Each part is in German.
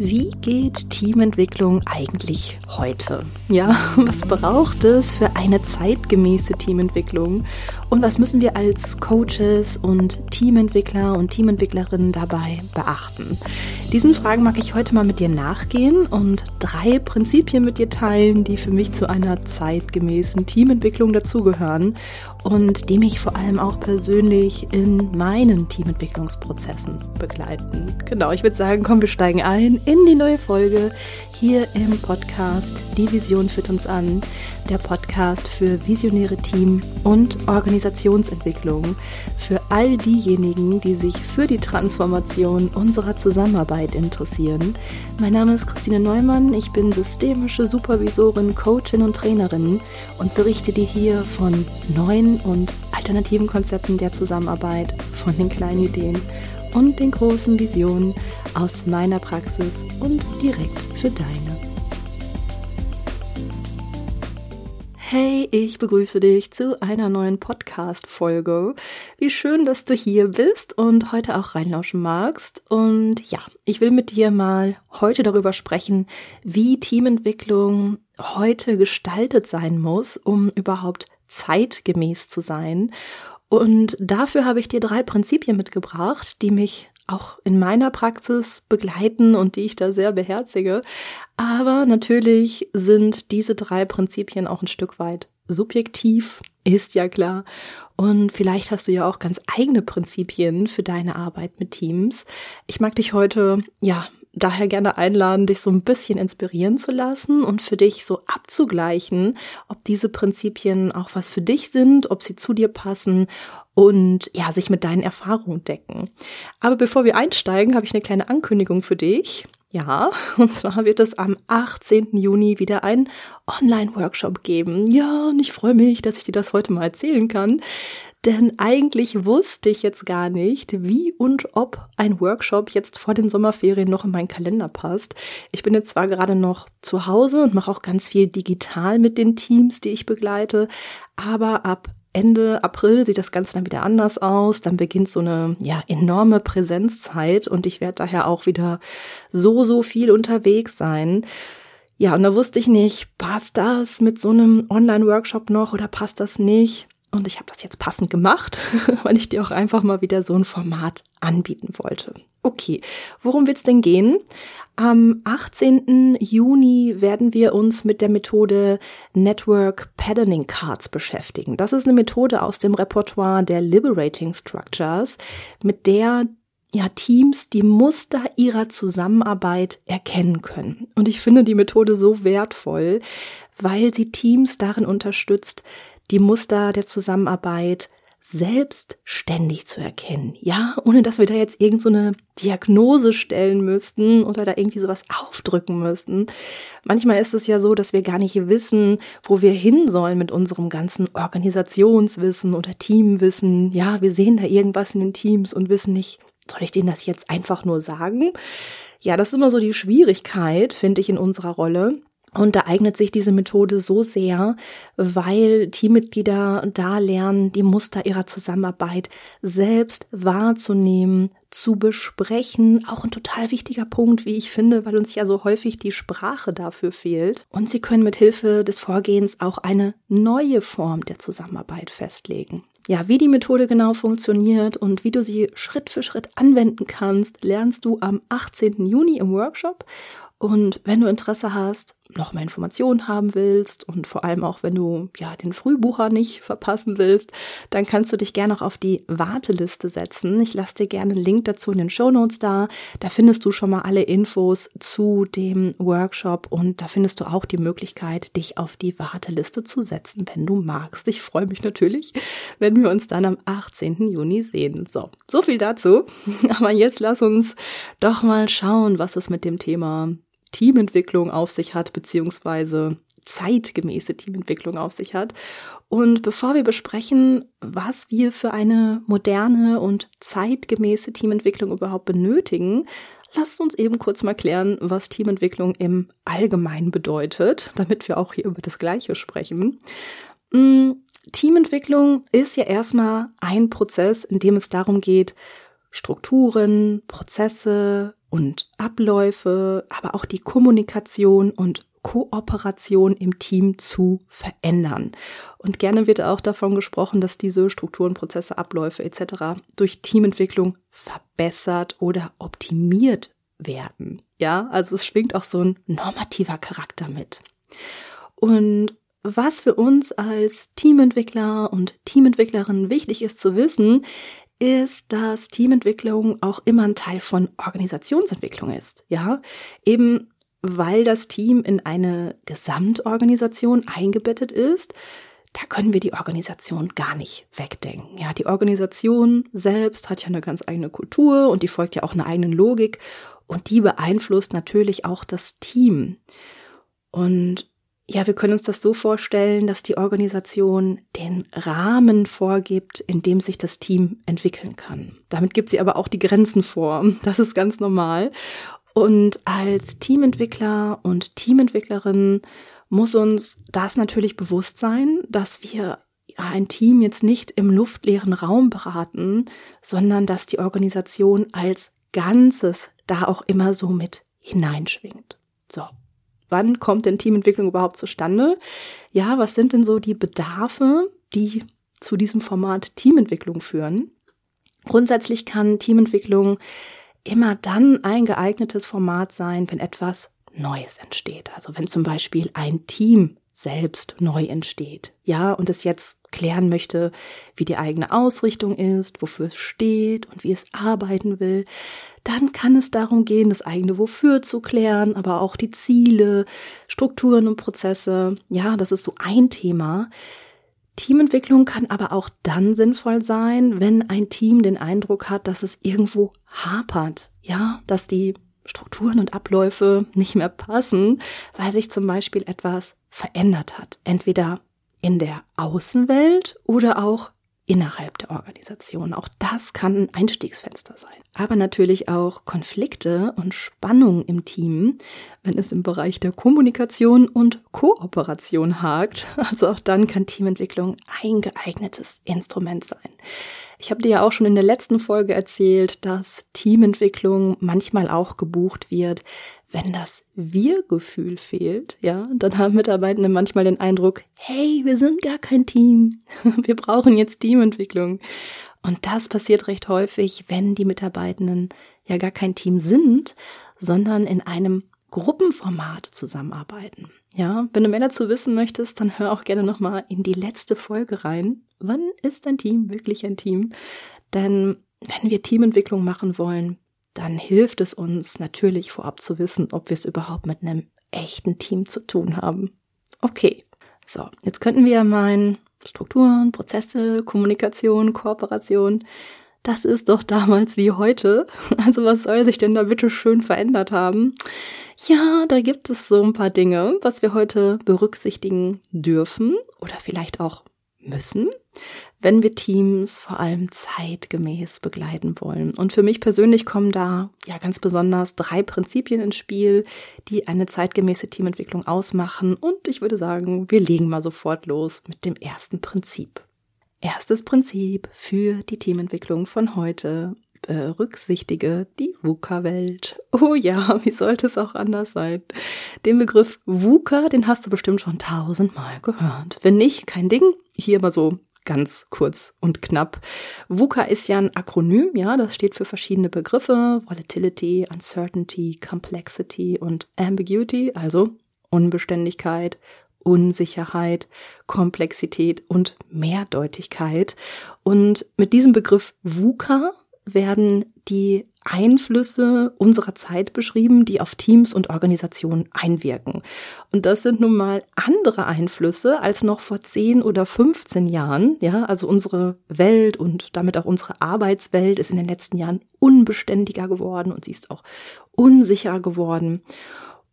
Wie geht Teamentwicklung eigentlich heute? Ja, was braucht es für eine zeitgemäße Teamentwicklung? Und was müssen wir als Coaches und Teamentwickler und Teamentwicklerinnen dabei beachten? Diesen Fragen mag ich heute mal mit dir nachgehen und drei Prinzipien mit dir teilen, die für mich zu einer zeitgemäßen Teamentwicklung dazugehören und die mich vor allem auch persönlich in meinen Teamentwicklungsprozessen begleiten. Genau, ich würde sagen, komm, wir steigen ein in die neue Folge hier im Podcast Die Vision führt uns an, der Podcast für visionäre Team- und Organisationsentwicklung, für all diejenigen, die sich für die Transformation unserer Zusammenarbeit interessieren. Mein Name ist Christine Neumann, ich bin systemische Supervisorin, Coachin und Trainerin und berichte dir hier von neuen und alternativen Konzepten der Zusammenarbeit, von den kleinen Ideen und den großen Visionen aus meiner Praxis und direkt für deine. Hey, ich begrüße dich zu einer neuen Podcast-Folge. Wie schön, dass du hier bist und heute auch reinlauschen magst. Und ja, ich will mit dir mal heute darüber sprechen, wie Teamentwicklung heute gestaltet sein muss, um überhaupt zeitgemäß zu sein. Und dafür habe ich dir drei Prinzipien mitgebracht, die mich auch in meiner Praxis begleiten und die ich da sehr beherzige. Aber natürlich sind diese drei Prinzipien auch ein Stück weit subjektiv, ist ja klar. Und vielleicht hast du ja auch ganz eigene Prinzipien für deine Arbeit mit Teams. Ich mag dich heute, ja, daher gerne einladen, dich so ein bisschen inspirieren zu lassen und für dich so abzugleichen, ob diese Prinzipien auch was für dich sind, ob sie zu dir passen und ja, sich mit deinen Erfahrungen decken. Aber bevor wir einsteigen, habe ich eine kleine Ankündigung für dich. Ja, und zwar wird es am 18. Juni wieder einen Online-Workshop geben. Ja, und ich freue mich, dass ich dir das heute mal erzählen kann. Denn eigentlich wusste ich jetzt gar nicht, wie und ob ein Workshop jetzt vor den Sommerferien noch in meinen Kalender passt. Ich bin jetzt zwar gerade noch zu Hause und mache auch ganz viel digital mit den Teams, die ich begleite, aber ab Ende April sieht das Ganze dann wieder anders aus. Dann beginnt so eine ja, enorme Präsenzzeit und ich werde daher auch wieder so, so viel unterwegs sein. Ja, und da wusste ich nicht, passt das mit so einem Online-Workshop noch oder passt das nicht? Und ich habe das jetzt passend gemacht, weil ich dir auch einfach mal wieder so ein Format anbieten wollte. Okay, worum wird's denn gehen? Am 18. Juni werden wir uns mit der Methode Network Patterning Cards beschäftigen. Das ist eine Methode aus dem Repertoire der Liberating Structures, mit der ja, Teams die Muster ihrer Zusammenarbeit erkennen können. Und ich finde die Methode so wertvoll, weil sie Teams darin unterstützt, die Muster der Zusammenarbeit selbstständig zu erkennen. Ja, ohne dass wir da jetzt irgendeine so Diagnose stellen müssten oder da irgendwie sowas aufdrücken müssten. Manchmal ist es ja so, dass wir gar nicht wissen, wo wir hin sollen mit unserem ganzen Organisationswissen oder Teamwissen. Ja, wir sehen da irgendwas in den Teams und wissen nicht, soll ich denen das jetzt einfach nur sagen? Ja, das ist immer so die Schwierigkeit, finde ich, in unserer Rolle. Und da eignet sich diese Methode so sehr, weil Teammitglieder da lernen, die Muster ihrer Zusammenarbeit selbst wahrzunehmen, zu besprechen. Auch ein total wichtiger Punkt, wie ich finde, weil uns ja so häufig die Sprache dafür fehlt. Und sie können mit Hilfe des Vorgehens auch eine neue Form der Zusammenarbeit festlegen. Ja, wie die Methode genau funktioniert und wie du sie Schritt für Schritt anwenden kannst, lernst du am 18. Juni im Workshop. Und wenn du Interesse hast, noch mehr Informationen haben willst und vor allem auch, wenn du ja den Frühbucher nicht verpassen willst, dann kannst du dich gerne auch auf die Warteliste setzen. Ich lasse dir gerne einen Link dazu in den Show Notes da. Da findest du schon mal alle Infos zu dem Workshop und da findest du auch die Möglichkeit, dich auf die Warteliste zu setzen, wenn du magst. Ich freue mich natürlich, wenn wir uns dann am 18. Juni sehen. So, so viel dazu. Aber jetzt lass uns doch mal schauen, was es mit dem Thema Teamentwicklung auf sich hat, beziehungsweise zeitgemäße Teamentwicklung auf sich hat. Und bevor wir besprechen, was wir für eine moderne und zeitgemäße Teamentwicklung überhaupt benötigen, lasst uns eben kurz mal klären, was Teamentwicklung im Allgemeinen bedeutet, damit wir auch hier über das Gleiche sprechen. Mm, Teamentwicklung ist ja erstmal ein Prozess, in dem es darum geht, Strukturen, Prozesse, und Abläufe, aber auch die Kommunikation und Kooperation im Team zu verändern. Und gerne wird auch davon gesprochen, dass diese Strukturen, Prozesse, Abläufe etc. durch Teamentwicklung verbessert oder optimiert werden. Ja, also es schwingt auch so ein normativer Charakter mit. Und was für uns als Teamentwickler und Teamentwicklerin wichtig ist zu wissen, ist, dass Teamentwicklung auch immer ein Teil von Organisationsentwicklung ist. Ja, eben weil das Team in eine Gesamtorganisation eingebettet ist, da können wir die Organisation gar nicht wegdenken. Ja, die Organisation selbst hat ja eine ganz eigene Kultur und die folgt ja auch einer eigenen Logik und die beeinflusst natürlich auch das Team. Und ja, wir können uns das so vorstellen, dass die Organisation den Rahmen vorgibt, in dem sich das Team entwickeln kann. Damit gibt sie aber auch die Grenzen vor. Das ist ganz normal. Und als Teamentwickler und Teamentwicklerin muss uns das natürlich bewusst sein, dass wir ein Team jetzt nicht im luftleeren Raum beraten, sondern dass die Organisation als Ganzes da auch immer so mit hineinschwingt. So. Wann kommt denn Teamentwicklung überhaupt zustande? Ja, was sind denn so die Bedarfe, die zu diesem Format Teamentwicklung führen? Grundsätzlich kann Teamentwicklung immer dann ein geeignetes Format sein, wenn etwas Neues entsteht. Also wenn zum Beispiel ein Team selbst neu entsteht, ja, und es jetzt klären möchte, wie die eigene Ausrichtung ist, wofür es steht und wie es arbeiten will, dann kann es darum gehen, das eigene Wofür zu klären, aber auch die Ziele, Strukturen und Prozesse. Ja, das ist so ein Thema. Teamentwicklung kann aber auch dann sinnvoll sein, wenn ein Team den Eindruck hat, dass es irgendwo hapert. Ja, dass die Strukturen und Abläufe nicht mehr passen, weil sich zum Beispiel etwas verändert hat. Entweder in der Außenwelt oder auch innerhalb der Organisation. Auch das kann ein Einstiegsfenster sein. Aber natürlich auch Konflikte und Spannungen im Team, wenn es im Bereich der Kommunikation und Kooperation hakt. Also auch dann kann Teamentwicklung ein geeignetes Instrument sein. Ich habe dir ja auch schon in der letzten Folge erzählt, dass Teamentwicklung manchmal auch gebucht wird, wenn das Wir-Gefühl fehlt, ja, dann haben Mitarbeitende manchmal den Eindruck, hey, wir sind gar kein Team. Wir brauchen jetzt Teamentwicklung. Und das passiert recht häufig, wenn die Mitarbeitenden ja gar kein Team sind, sondern in einem Gruppenformat zusammenarbeiten. Ja, wenn du mehr dazu wissen möchtest, dann hör auch gerne nochmal in die letzte Folge rein. Wann ist ein Team wirklich ein Team? Denn wenn wir Teamentwicklung machen wollen, dann hilft es uns natürlich vorab zu wissen, ob wir es überhaupt mit einem echten Team zu tun haben. Okay, so, jetzt könnten wir meinen, Strukturen, Prozesse, Kommunikation, Kooperation, das ist doch damals wie heute. Also was soll sich denn da bitte schön verändert haben? Ja, da gibt es so ein paar Dinge, was wir heute berücksichtigen dürfen oder vielleicht auch müssen, wenn wir Teams vor allem zeitgemäß begleiten wollen. Und für mich persönlich kommen da ja ganz besonders drei Prinzipien ins Spiel, die eine zeitgemäße Teamentwicklung ausmachen. Und ich würde sagen, wir legen mal sofort los mit dem ersten Prinzip. Erstes Prinzip für die Teamentwicklung von heute. Berücksichtige die VUCA-Welt. Oh ja, wie sollte es auch anders sein? Den Begriff VUCA, den hast du bestimmt schon tausendmal gehört. Wenn nicht, kein Ding. Hier mal so ganz kurz und knapp. VUCA ist ja ein Akronym, ja, das steht für verschiedene Begriffe, Volatility, Uncertainty, Complexity und Ambiguity, also Unbeständigkeit, Unsicherheit, Komplexität und Mehrdeutigkeit. Und mit diesem Begriff VUCA werden die Einflüsse unserer Zeit beschrieben, die auf Teams und Organisationen einwirken. Und das sind nun mal andere Einflüsse als noch vor 10 oder 15 Jahren. Ja, also unsere Welt und damit auch unsere Arbeitswelt ist in den letzten Jahren unbeständiger geworden und sie ist auch unsicher geworden.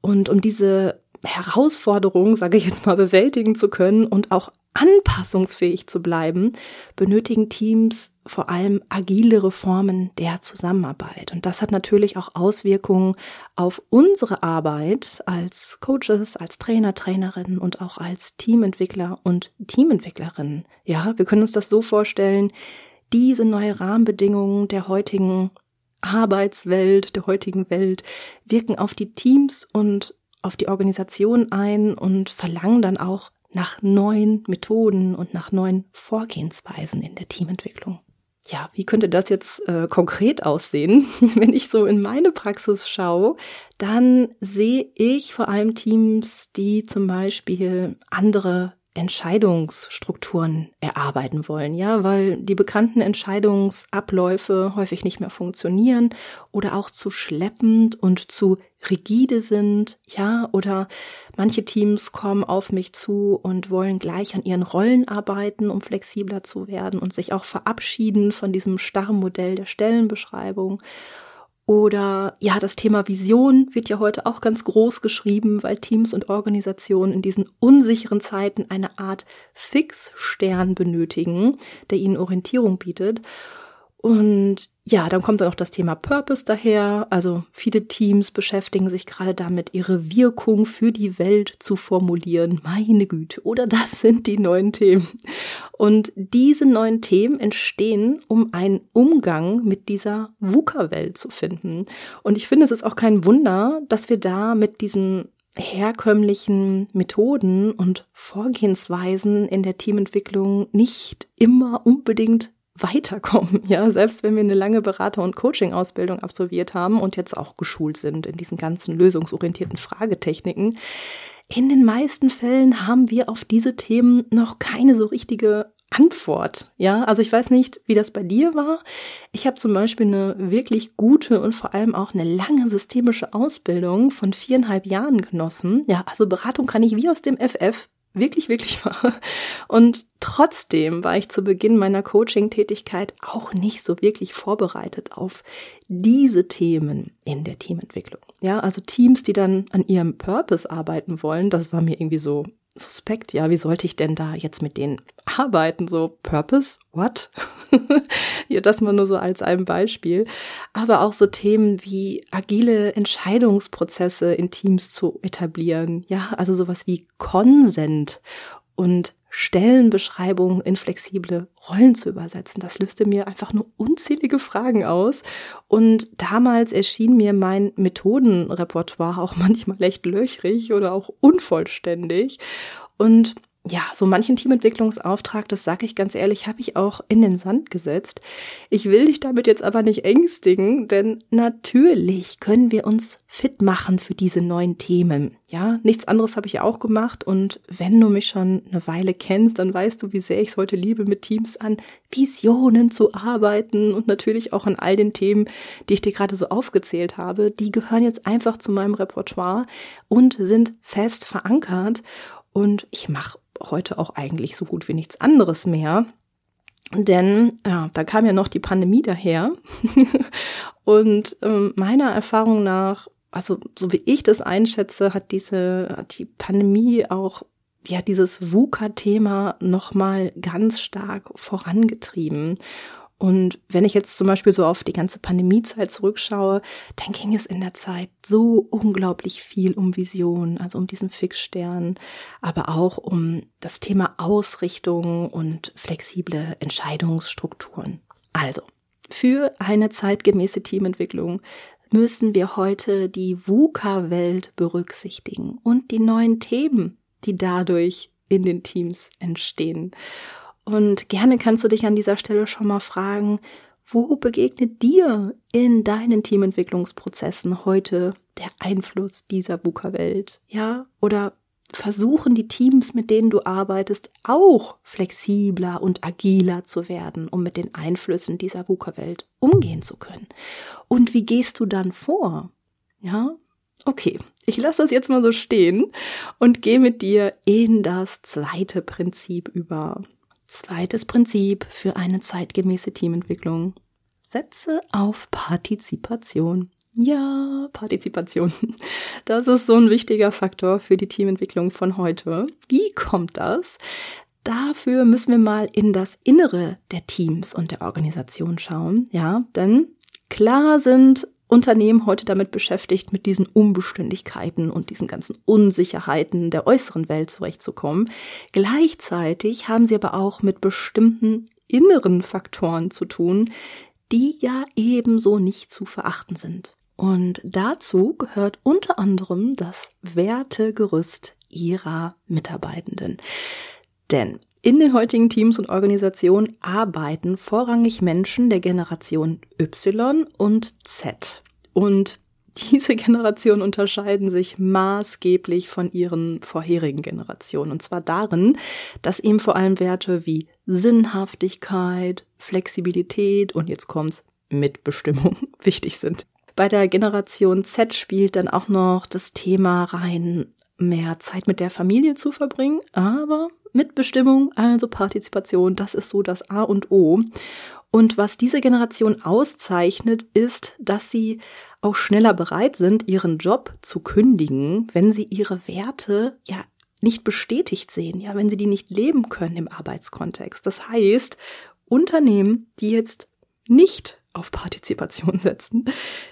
Und um diese Herausforderung, sage ich jetzt mal, bewältigen zu können und auch anpassungsfähig zu bleiben, benötigen Teams vor allem agilere Formen der Zusammenarbeit. Und das hat natürlich auch Auswirkungen auf unsere Arbeit als Coaches, als Trainer, Trainerinnen und auch als Teamentwickler und Teamentwicklerinnen. Ja, wir können uns das so vorstellen, diese neue Rahmenbedingungen der heutigen Arbeitswelt, der heutigen Welt, wirken auf die Teams und auf die Organisation ein und verlangen dann auch nach neuen Methoden und nach neuen Vorgehensweisen in der Teamentwicklung. Ja, wie könnte das jetzt äh, konkret aussehen? Wenn ich so in meine Praxis schaue, dann sehe ich vor allem Teams, die zum Beispiel andere Entscheidungsstrukturen erarbeiten wollen, ja, weil die bekannten Entscheidungsabläufe häufig nicht mehr funktionieren oder auch zu schleppend und zu rigide sind, ja, oder manche Teams kommen auf mich zu und wollen gleich an ihren Rollen arbeiten, um flexibler zu werden und sich auch verabschieden von diesem starren Modell der Stellenbeschreibung oder ja, das Thema Vision wird ja heute auch ganz groß geschrieben, weil Teams und Organisationen in diesen unsicheren Zeiten eine Art Fixstern benötigen, der ihnen Orientierung bietet. Und ja, dann kommt dann auch das Thema Purpose daher. Also viele Teams beschäftigen sich gerade damit, ihre Wirkung für die Welt zu formulieren. Meine Güte, oder das sind die neuen Themen. Und diese neuen Themen entstehen, um einen Umgang mit dieser VUCA-Welt zu finden. Und ich finde, es ist auch kein Wunder, dass wir da mit diesen herkömmlichen Methoden und Vorgehensweisen in der Teamentwicklung nicht immer unbedingt weiterkommen, ja, selbst wenn wir eine lange Berater- und Coaching-Ausbildung absolviert haben und jetzt auch geschult sind in diesen ganzen lösungsorientierten Fragetechniken. In den meisten Fällen haben wir auf diese Themen noch keine so richtige Antwort. Ja, also ich weiß nicht, wie das bei dir war. Ich habe zum Beispiel eine wirklich gute und vor allem auch eine lange systemische Ausbildung von viereinhalb Jahren genossen. Ja, also Beratung kann ich wie aus dem FF wirklich, wirklich wahr. Und trotzdem war ich zu Beginn meiner Coaching-Tätigkeit auch nicht so wirklich vorbereitet auf diese Themen in der Teamentwicklung. Ja, also Teams, die dann an ihrem Purpose arbeiten wollen, das war mir irgendwie so suspekt, ja, wie sollte ich denn da jetzt mit denen arbeiten? So, Purpose? What? ja, das mal nur so als ein Beispiel. Aber auch so Themen wie agile Entscheidungsprozesse in Teams zu etablieren. Ja, also sowas wie Consent und Stellenbeschreibungen in flexible Rollen zu übersetzen. Das löste mir einfach nur unzählige Fragen aus. Und damals erschien mir mein Methodenrepertoire auch manchmal echt löchrig oder auch unvollständig. Und ja, so manchen Teamentwicklungsauftrag, das sage ich ganz ehrlich, habe ich auch in den Sand gesetzt. Ich will dich damit jetzt aber nicht ängstigen, denn natürlich können wir uns fit machen für diese neuen Themen. Ja, nichts anderes habe ich ja auch gemacht und wenn du mich schon eine Weile kennst, dann weißt du, wie sehr ich es heute liebe, mit Teams an Visionen zu arbeiten und natürlich auch an all den Themen, die ich dir gerade so aufgezählt habe. Die gehören jetzt einfach zu meinem Repertoire und sind fest verankert und ich mache heute auch eigentlich so gut wie nichts anderes mehr. Denn ja, da kam ja noch die Pandemie daher. und ähm, meiner Erfahrung nach, also so wie ich das einschätze, hat diese hat die Pandemie auch ja dieses VUCA-Thema nochmal ganz stark vorangetrieben. Und wenn ich jetzt zum Beispiel so auf die ganze Pandemiezeit zurückschaue, dann ging es in der Zeit so unglaublich viel um Vision, also um diesen Fixstern, aber auch um das Thema Ausrichtung und flexible Entscheidungsstrukturen. Also, für eine zeitgemäße Teamentwicklung müssen wir heute die VUCA-Welt berücksichtigen und die neuen Themen, die dadurch in den Teams entstehen. Und gerne kannst du dich an dieser Stelle schon mal fragen, wo begegnet dir in deinen Teamentwicklungsprozessen heute der Einfluss dieser VUCA-Welt? Ja, oder versuchen die Teams, mit denen du arbeitest, auch flexibler und agiler zu werden, um mit den Einflüssen dieser VUCA-Welt umgehen zu können? Und wie gehst du dann vor? Ja, okay, ich lasse das jetzt mal so stehen und gehe mit dir in das zweite Prinzip über. Zweites Prinzip für eine zeitgemäße Teamentwicklung. Setze auf Partizipation. Ja, Partizipation. Das ist so ein wichtiger Faktor für die Teamentwicklung von heute. Wie kommt das? Dafür müssen wir mal in das Innere der Teams und der Organisation schauen. Ja, denn klar sind Unternehmen heute damit beschäftigt, mit diesen Unbeständigkeiten und diesen ganzen Unsicherheiten der äußeren Welt zurechtzukommen. Gleichzeitig haben sie aber auch mit bestimmten inneren Faktoren zu tun, die ja ebenso nicht zu verachten sind. Und dazu gehört unter anderem das Wertegerüst ihrer Mitarbeitenden. Denn in den heutigen Teams und Organisationen arbeiten vorrangig Menschen der Generation Y und Z. Und diese Generationen unterscheiden sich maßgeblich von ihren vorherigen Generationen. Und zwar darin, dass eben vor allem Werte wie Sinnhaftigkeit, Flexibilität und jetzt kommt's Mitbestimmung wichtig sind. Bei der Generation Z spielt dann auch noch das Thema rein, mehr Zeit mit der Familie zu verbringen, aber Mitbestimmung, also Partizipation, das ist so das A und O. Und was diese Generation auszeichnet, ist, dass sie auch schneller bereit sind, ihren Job zu kündigen, wenn sie ihre Werte ja nicht bestätigt sehen, ja, wenn sie die nicht leben können im Arbeitskontext. Das heißt, Unternehmen, die jetzt nicht auf Partizipation setzen,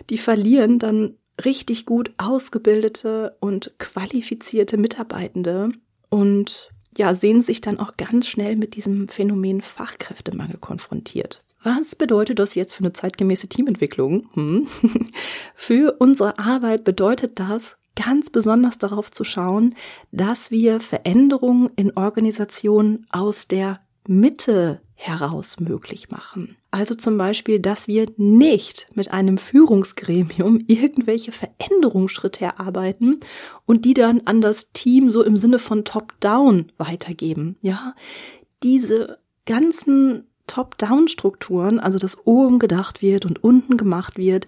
die verlieren dann richtig gut ausgebildete und qualifizierte Mitarbeitende und ja, sehen sich dann auch ganz schnell mit diesem Phänomen Fachkräftemangel konfrontiert. Was bedeutet das jetzt für eine zeitgemäße Teamentwicklung? Hm. für unsere Arbeit bedeutet das, ganz besonders darauf zu schauen, dass wir Veränderungen in Organisationen aus der Mitte heraus möglich machen. Also zum Beispiel, dass wir nicht mit einem Führungsgremium irgendwelche Veränderungsschritte erarbeiten und die dann an das Team so im Sinne von Top-Down weitergeben. Ja, diese ganzen Top-Down-Strukturen, also dass oben gedacht wird und unten gemacht wird,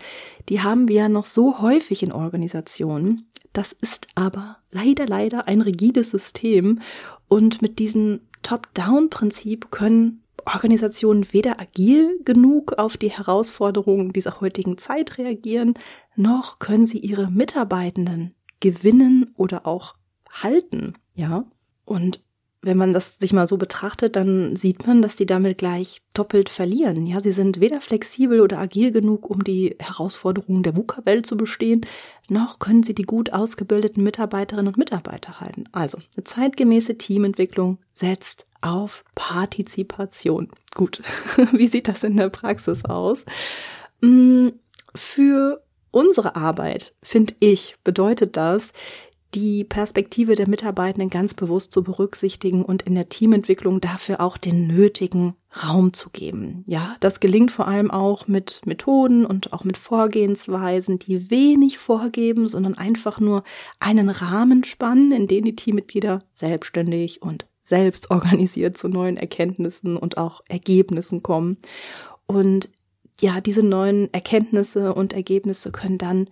die haben wir ja noch so häufig in Organisationen. Das ist aber leider, leider ein rigides System und mit diesem Top-Down-Prinzip können Organisationen weder agil genug auf die Herausforderungen dieser heutigen Zeit reagieren, noch können sie ihre Mitarbeitenden gewinnen oder auch halten, ja. Und wenn man das sich mal so betrachtet, dann sieht man, dass die damit gleich doppelt verlieren. Ja, sie sind weder flexibel oder agil genug, um die Herausforderungen der VUCA-Welt zu bestehen, noch können sie die gut ausgebildeten Mitarbeiterinnen und Mitarbeiter halten. Also, eine zeitgemäße Teamentwicklung setzt auf Partizipation. Gut, wie sieht das in der Praxis aus? Mm, für unsere Arbeit, finde ich, bedeutet das, die Perspektive der Mitarbeitenden ganz bewusst zu berücksichtigen und in der Teamentwicklung dafür auch den nötigen Raum zu geben. Ja, das gelingt vor allem auch mit Methoden und auch mit Vorgehensweisen, die wenig vorgeben, sondern einfach nur einen Rahmen spannen, in den die Teammitglieder selbstständig und selbst organisiert zu neuen Erkenntnissen und auch Ergebnissen kommen. Und ja, diese neuen Erkenntnisse und Ergebnisse können dann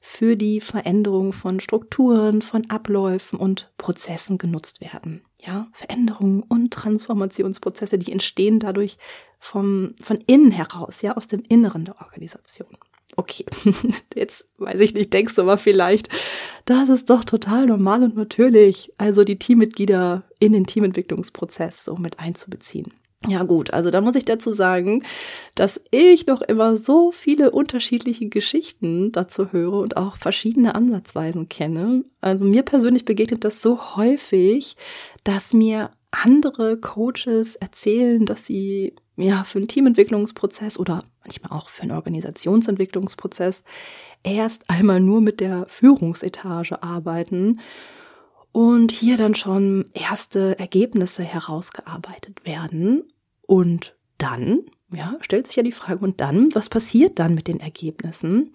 für die Veränderung von Strukturen, von Abläufen und Prozessen genutzt werden. Ja, Veränderungen und Transformationsprozesse, die entstehen dadurch vom, von innen heraus, ja, aus dem Inneren der Organisation. Okay, jetzt weiß ich nicht, denkst du aber vielleicht, das ist doch total normal und natürlich, also die Teammitglieder in den Teamentwicklungsprozess so mit einzubeziehen. Ja gut, also da muss ich dazu sagen, dass ich noch immer so viele unterschiedliche Geschichten dazu höre und auch verschiedene Ansatzweisen kenne. Also mir persönlich begegnet das so häufig, dass mir andere Coaches erzählen, dass sie ja für einen Teamentwicklungsprozess oder manchmal auch für einen Organisationsentwicklungsprozess erst einmal nur mit der Führungsetage arbeiten und hier dann schon erste Ergebnisse herausgearbeitet werden. Und dann, ja, stellt sich ja die Frage, und dann, was passiert dann mit den Ergebnissen?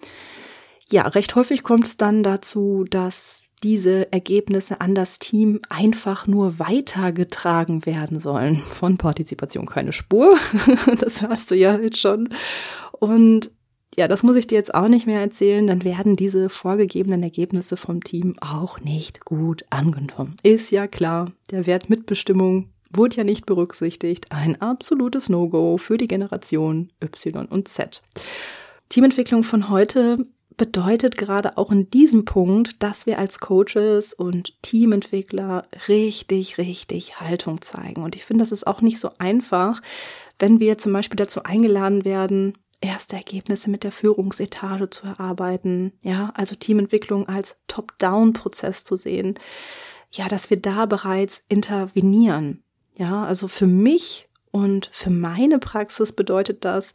Ja, recht häufig kommt es dann dazu, dass diese Ergebnisse an das Team einfach nur weitergetragen werden sollen. Von Partizipation keine Spur. das hast du ja jetzt schon. Und ja, das muss ich dir jetzt auch nicht mehr erzählen, dann werden diese vorgegebenen Ergebnisse vom Team auch nicht gut angenommen. Ist ja klar, der Wert Mitbestimmung wurde ja nicht berücksichtigt. Ein absolutes No-Go für die Generation Y und Z. Teamentwicklung von heute bedeutet gerade auch in diesem Punkt, dass wir als Coaches und Teamentwickler richtig, richtig Haltung zeigen. Und ich finde, das ist auch nicht so einfach, wenn wir zum Beispiel dazu eingeladen werden, erste Ergebnisse mit der Führungsetage zu erarbeiten, ja, also Teamentwicklung als Top-Down-Prozess zu sehen, ja, dass wir da bereits intervenieren. Ja, also für mich und für meine Praxis bedeutet das,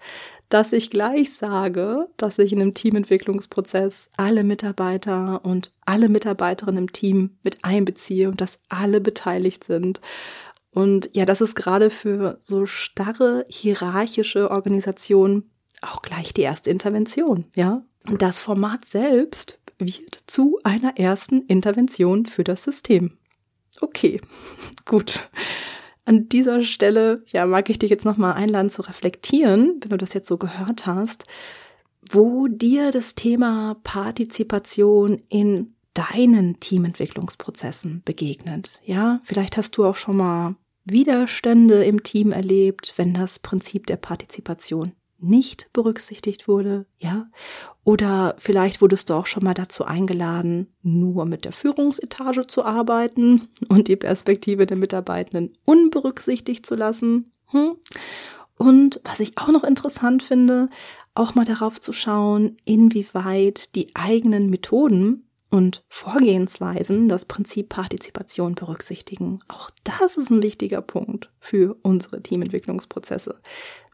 dass ich gleich sage, dass ich in einem Teamentwicklungsprozess alle Mitarbeiter und alle Mitarbeiterinnen im Team mit einbeziehe und dass alle beteiligt sind. Und ja, das ist gerade für so starre hierarchische Organisationen auch gleich die erste Intervention, ja. Und das Format selbst wird zu einer ersten Intervention für das System. Okay, gut. An dieser Stelle, ja, mag ich dich jetzt nochmal einladen zu reflektieren, wenn du das jetzt so gehört hast, wo dir das Thema Partizipation in deinen Teamentwicklungsprozessen begegnet. Ja, vielleicht hast du auch schon mal Widerstände im Team erlebt, wenn das Prinzip der Partizipation nicht berücksichtigt wurde, ja? Oder vielleicht wurdest du auch schon mal dazu eingeladen, nur mit der Führungsetage zu arbeiten und die Perspektive der Mitarbeitenden unberücksichtigt zu lassen. Hm? Und was ich auch noch interessant finde, auch mal darauf zu schauen, inwieweit die eigenen Methoden und Vorgehensweisen das Prinzip Partizipation berücksichtigen. Auch das ist ein wichtiger Punkt für unsere Teamentwicklungsprozesse.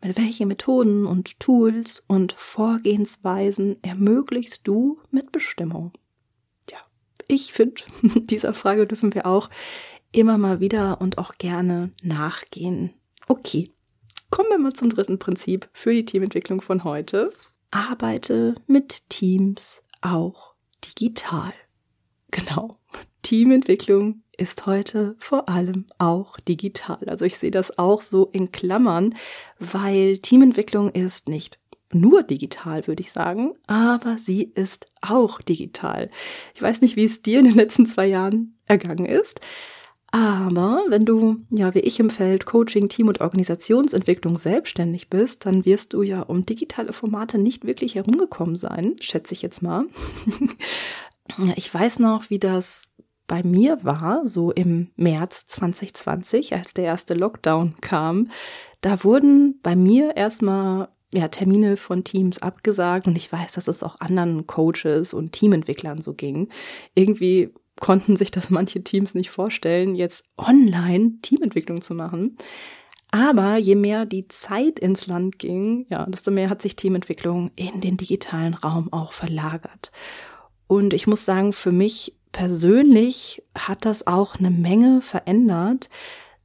Mit welchen Methoden und Tools und Vorgehensweisen ermöglichst du Mitbestimmung? Ja, ich finde, dieser Frage dürfen wir auch immer mal wieder und auch gerne nachgehen. Okay, kommen wir mal zum dritten Prinzip für die Teamentwicklung von heute. Arbeite mit Teams auch digital. Genau. Teamentwicklung ist heute vor allem auch digital. Also ich sehe das auch so in Klammern, weil Teamentwicklung ist nicht nur digital, würde ich sagen, aber sie ist auch digital. Ich weiß nicht, wie es dir in den letzten zwei Jahren ergangen ist, aber wenn du, ja, wie ich im Feld Coaching, Team- und Organisationsentwicklung selbstständig bist, dann wirst du ja um digitale Formate nicht wirklich herumgekommen sein, schätze ich jetzt mal. ja, ich weiß noch, wie das bei mir war, so im März 2020, als der erste Lockdown kam. Da wurden bei mir erstmal ja, Termine von Teams abgesagt und ich weiß, dass es auch anderen Coaches und Teamentwicklern so ging. Irgendwie konnten sich das manche Teams nicht vorstellen, jetzt online Teamentwicklung zu machen. Aber je mehr die Zeit ins Land ging, ja, desto mehr hat sich Teamentwicklung in den digitalen Raum auch verlagert. Und ich muss sagen, für mich persönlich hat das auch eine Menge verändert,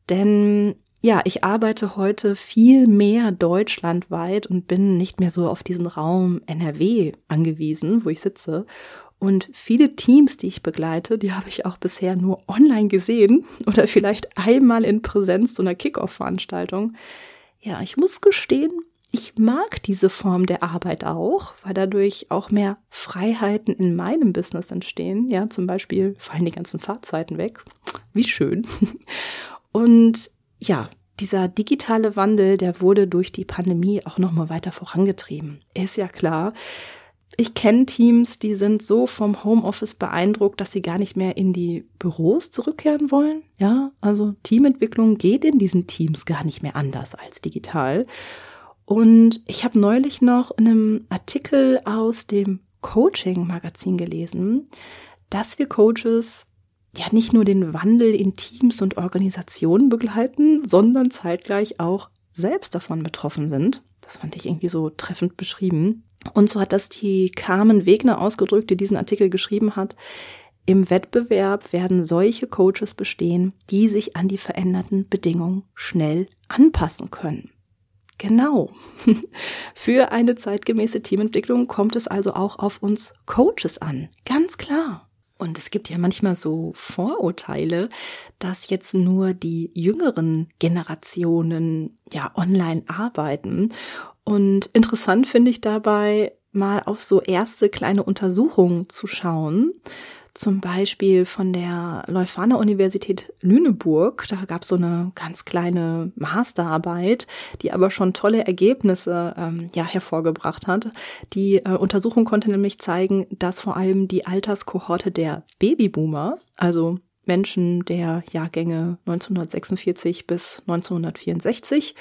denn ja, ich arbeite heute viel mehr deutschlandweit und bin nicht mehr so auf diesen Raum NRW angewiesen, wo ich sitze. Und viele Teams, die ich begleite, die habe ich auch bisher nur online gesehen oder vielleicht einmal in Präsenz zu einer Kickoff-Veranstaltung. Ja, ich muss gestehen, ich mag diese Form der Arbeit auch, weil dadurch auch mehr Freiheiten in meinem Business entstehen. Ja, zum Beispiel fallen die ganzen Fahrzeiten weg. Wie schön. Und ja, dieser digitale Wandel, der wurde durch die Pandemie auch nochmal weiter vorangetrieben. Ist ja klar, ich kenne Teams, die sind so vom Homeoffice beeindruckt, dass sie gar nicht mehr in die Büros zurückkehren wollen. Ja, also Teamentwicklung geht in diesen Teams gar nicht mehr anders als digital. Und ich habe neulich noch in einem Artikel aus dem Coaching-Magazin gelesen, dass wir Coaches ja nicht nur den Wandel in Teams und Organisationen begleiten, sondern zeitgleich auch selbst davon betroffen sind. Das fand ich irgendwie so treffend beschrieben. Und so hat das die Carmen Wegner ausgedrückt, die diesen Artikel geschrieben hat. Im Wettbewerb werden solche Coaches bestehen, die sich an die veränderten Bedingungen schnell anpassen können. Genau. Für eine zeitgemäße Teamentwicklung kommt es also auch auf uns Coaches an. Ganz klar. Und es gibt ja manchmal so Vorurteile, dass jetzt nur die jüngeren Generationen ja online arbeiten und interessant finde ich dabei, mal auf so erste kleine Untersuchungen zu schauen. Zum Beispiel von der Leuphana Universität Lüneburg. Da gab es so eine ganz kleine Masterarbeit, die aber schon tolle Ergebnisse ähm, ja, hervorgebracht hat. Die äh, Untersuchung konnte nämlich zeigen, dass vor allem die Alterskohorte der Babyboomer, also Menschen der Jahrgänge 1946 bis 1964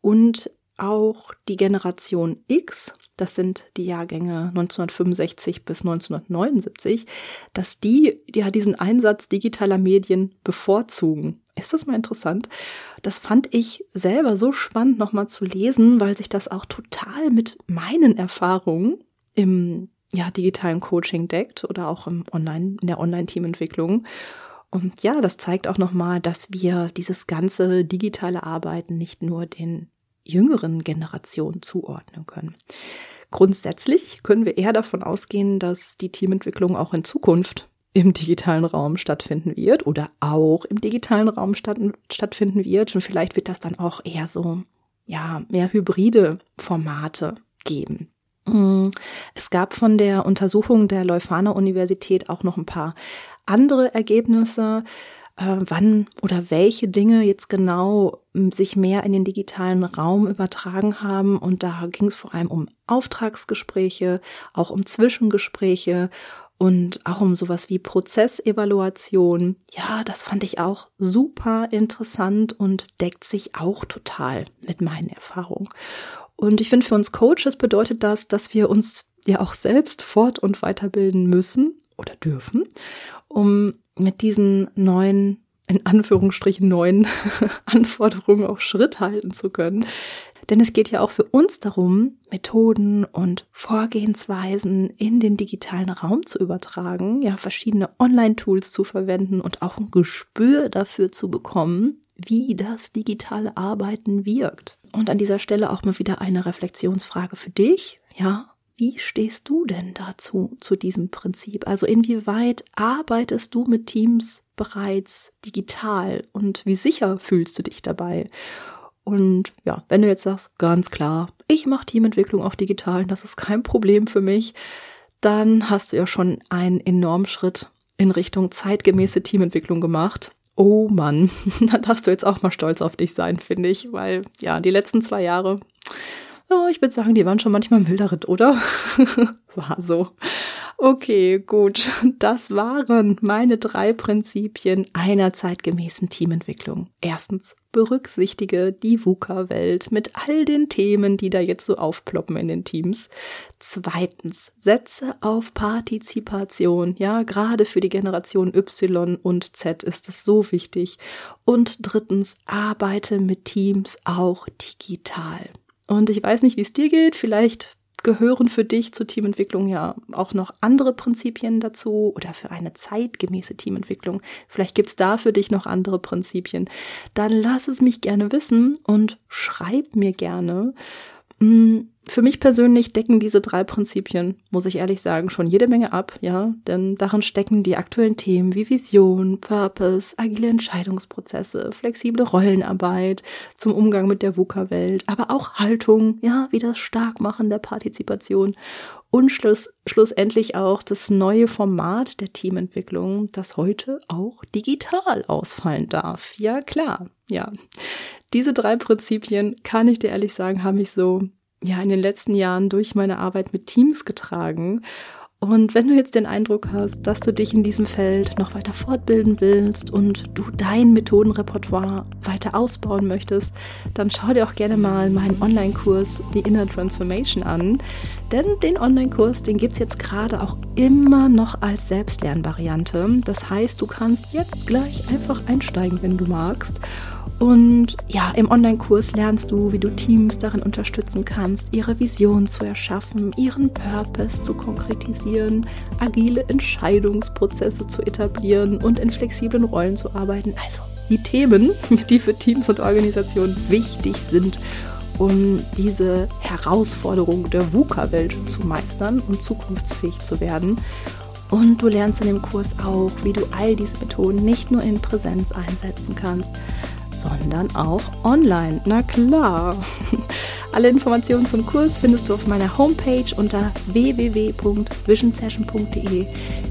und auch die Generation X, das sind die Jahrgänge 1965 bis 1979, dass die ja diesen Einsatz digitaler Medien bevorzugen. ist das mal interessant. Das fand ich selber so spannend nochmal zu lesen, weil sich das auch total mit meinen Erfahrungen im ja, digitalen Coaching deckt oder auch im Online, in der Online-Teamentwicklung. Und ja, das zeigt auch nochmal, dass wir dieses ganze digitale Arbeiten nicht nur den jüngeren Generationen zuordnen können. Grundsätzlich können wir eher davon ausgehen, dass die Teamentwicklung auch in Zukunft im digitalen Raum stattfinden wird oder auch im digitalen Raum statt, stattfinden wird. Und vielleicht wird das dann auch eher so, ja, mehr hybride Formate geben. Mm, es gab von der Untersuchung der Leuphana Universität auch noch ein paar andere Ergebnisse, äh, wann oder welche Dinge jetzt genau sich mehr in den digitalen Raum übertragen haben. Und da ging es vor allem um Auftragsgespräche, auch um Zwischengespräche und auch um sowas wie Prozessevaluation. Ja, das fand ich auch super interessant und deckt sich auch total mit meinen Erfahrungen. Und ich finde, für uns Coaches bedeutet das, dass wir uns ja auch selbst fort- und weiterbilden müssen oder dürfen, um mit diesen neuen, in Anführungsstrichen neuen Anforderungen auch Schritt halten zu können. Denn es geht ja auch für uns darum, Methoden und Vorgehensweisen in den digitalen Raum zu übertragen, ja, verschiedene Online-Tools zu verwenden und auch ein Gespür dafür zu bekommen, wie das digitale Arbeiten wirkt. Und an dieser Stelle auch mal wieder eine Reflexionsfrage für dich. Ja, wie stehst du denn dazu, zu diesem Prinzip? Also inwieweit arbeitest du mit Teams bereits digital und wie sicher fühlst du dich dabei? Und ja, wenn du jetzt sagst, ganz klar, ich mache Teamentwicklung auch digital, das ist kein Problem für mich, dann hast du ja schon einen enormen Schritt in Richtung zeitgemäße Teamentwicklung gemacht. Oh Mann, da darfst du jetzt auch mal stolz auf dich sein, finde ich, weil ja, die letzten zwei Jahre, oh, ich würde sagen, die waren schon manchmal milder Ritt, oder? War so. Okay, gut. Das waren meine drei Prinzipien einer zeitgemäßen Teamentwicklung. Erstens, berücksichtige die VUCA-Welt mit all den Themen, die da jetzt so aufploppen in den Teams. Zweitens, setze auf Partizipation. Ja, gerade für die Generation Y und Z ist es so wichtig. Und drittens, arbeite mit Teams auch digital. Und ich weiß nicht, wie es dir geht. Vielleicht gehören für dich zur Teamentwicklung ja auch noch andere Prinzipien dazu oder für eine zeitgemäße Teamentwicklung. Vielleicht gibt's da für dich noch andere Prinzipien. Dann lass es mich gerne wissen und schreib mir gerne. Hm, für mich persönlich decken diese drei Prinzipien, muss ich ehrlich sagen, schon jede Menge ab, ja, denn darin stecken die aktuellen Themen wie Vision, Purpose, agile Entscheidungsprozesse, flexible Rollenarbeit zum Umgang mit der VUCA-Welt, aber auch Haltung, ja, wie das Starkmachen der Partizipation und schluss, schlussendlich auch das neue Format der Teamentwicklung, das heute auch digital ausfallen darf. Ja, klar, ja. Diese drei Prinzipien, kann ich dir ehrlich sagen, haben mich so ja in den letzten Jahren durch meine Arbeit mit Teams getragen. Und wenn du jetzt den Eindruck hast, dass du dich in diesem Feld noch weiter fortbilden willst und du dein Methodenrepertoire weiter ausbauen möchtest, dann schau dir auch gerne mal meinen Online-Kurs The Inner Transformation an. Denn den Online-Kurs, den gibt's jetzt gerade auch immer noch als Selbstlernvariante. Das heißt, du kannst jetzt gleich einfach einsteigen, wenn du magst. Und ja, im Online-Kurs lernst du, wie du Teams darin unterstützen kannst, ihre Vision zu erschaffen, ihren Purpose zu konkretisieren, agile Entscheidungsprozesse zu etablieren und in flexiblen Rollen zu arbeiten. Also die Themen, die für Teams und Organisationen wichtig sind, um diese Herausforderung der VUCA-Welt zu meistern und zukunftsfähig zu werden. Und du lernst in dem Kurs auch, wie du all diese Methoden nicht nur in Präsenz einsetzen kannst, sondern auch online. Na klar. Alle Informationen zum Kurs findest du auf meiner Homepage unter www.visionsession.de.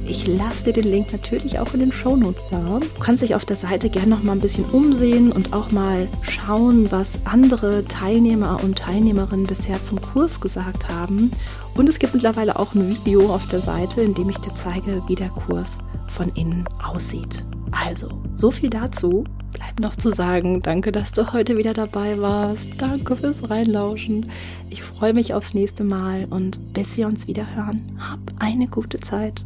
Ich lasse dir den Link natürlich auch in den Shownotes da. Du kannst dich auf der Seite gerne noch mal ein bisschen umsehen und auch mal schauen, was andere Teilnehmer und Teilnehmerinnen bisher zum Kurs gesagt haben. Und es gibt mittlerweile auch ein Video auf der Seite, in dem ich dir zeige, wie der Kurs von innen aussieht. Also, so viel dazu. Bleibt noch zu sagen, danke, dass du heute wieder dabei warst. Danke fürs Reinlauschen. Ich freue mich aufs nächste Mal und bis wir uns wieder hören, hab eine gute Zeit.